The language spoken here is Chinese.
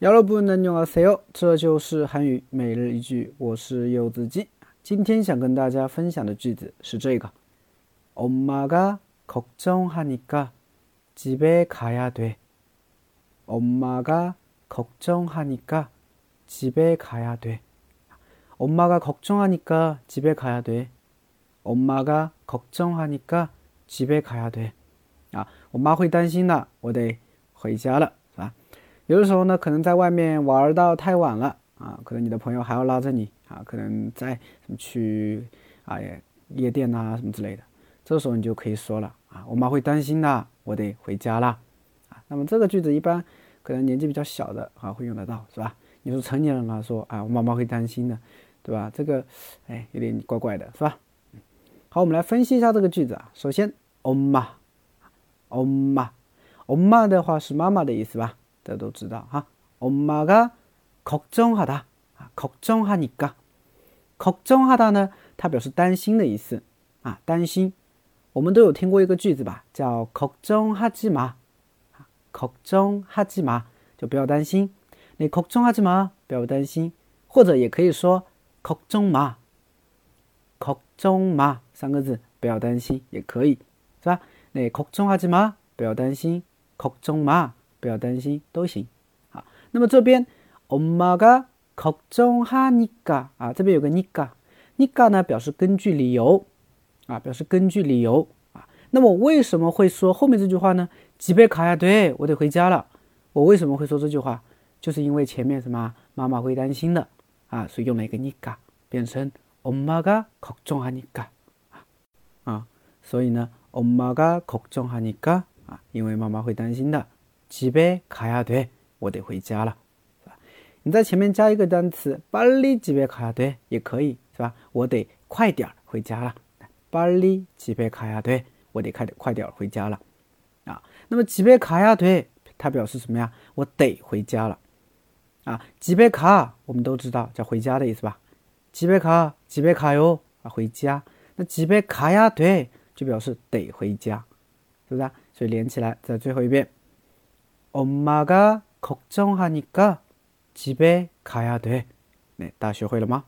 여러분안녕하세요，这就是韩语每日一句，我是柚子鸡。今天想跟大家分享的句子是这个：엄마가걱정하니까집에가야 돼。 엄마가걱정하니까집에가야 돼。 엄마가걱정하니까집에가야 돼。 엄마가걱정하니까집에가야 돼。 啊，我妈会担心的，我得回家了。 有的时候呢，可能在外面玩到太晚了啊，可能你的朋友还要拉着你啊，可能在什么去啊夜店呐什么之类的，这时候你就可以说了啊，我妈会担心的，我得回家啦啊。那么这个句子一般可能年纪比较小的啊会用得到，是吧？你说成年人了说啊，我妈妈会担心的，对吧？这个哎有点怪怪的，是吧？好，我们来分析一下这个句子啊。首先，엄 마， 엄 마， 엄마的话是妈妈的意思吧？ 大家都知道哈，엄마가걱정하 다， 啊，걱정하니 까， 걱정하다呢，它表示担心的意思啊，担心。我们都有听过一个句子吧，叫걱정하지 마， 啊，걱정하지 마， 就不要担心。你걱정하지 마， 不要担心，或者也可以说걱정 마， 걱정 마， 三个字，不要担心也可以，是吧？你걱정하지 마， 不要担心，걱정 마。 不要担心，都行。好，那么这边엄마가걱정하니까啊，这边有个니까니까呢，表示根据理由啊，表示根据理由啊。那么我为什么会说后面这句话呢？집에가야 돼， 我得回家了。我为什么会说这句话？就是因为前面什么妈妈会担心的啊，所以用了一个니까变成엄마가걱정하니까啊啊，所以呢，엄마가걱정하니까啊，因为妈妈会担心的。 집에가야 돼， 我得回家了，是吧？你在前面加一个单词，빨리집에가야 돼， 也可以，是吧？我得快点回家了，빨리집에가야 돼， 我得快点快点回家了，啊，那么집에가야 돼， 它表示什么呀？我得回家了，啊，집에 가， 我们都知道叫回家的意思吧？집에 가， 집에가 요， 啊，回家，那집에가야 돼， 就表示得回家，是不是？所以连起来，再最后一遍。 엄마가 걱정하니까 집에 가야 돼. 네, 다学会了吗?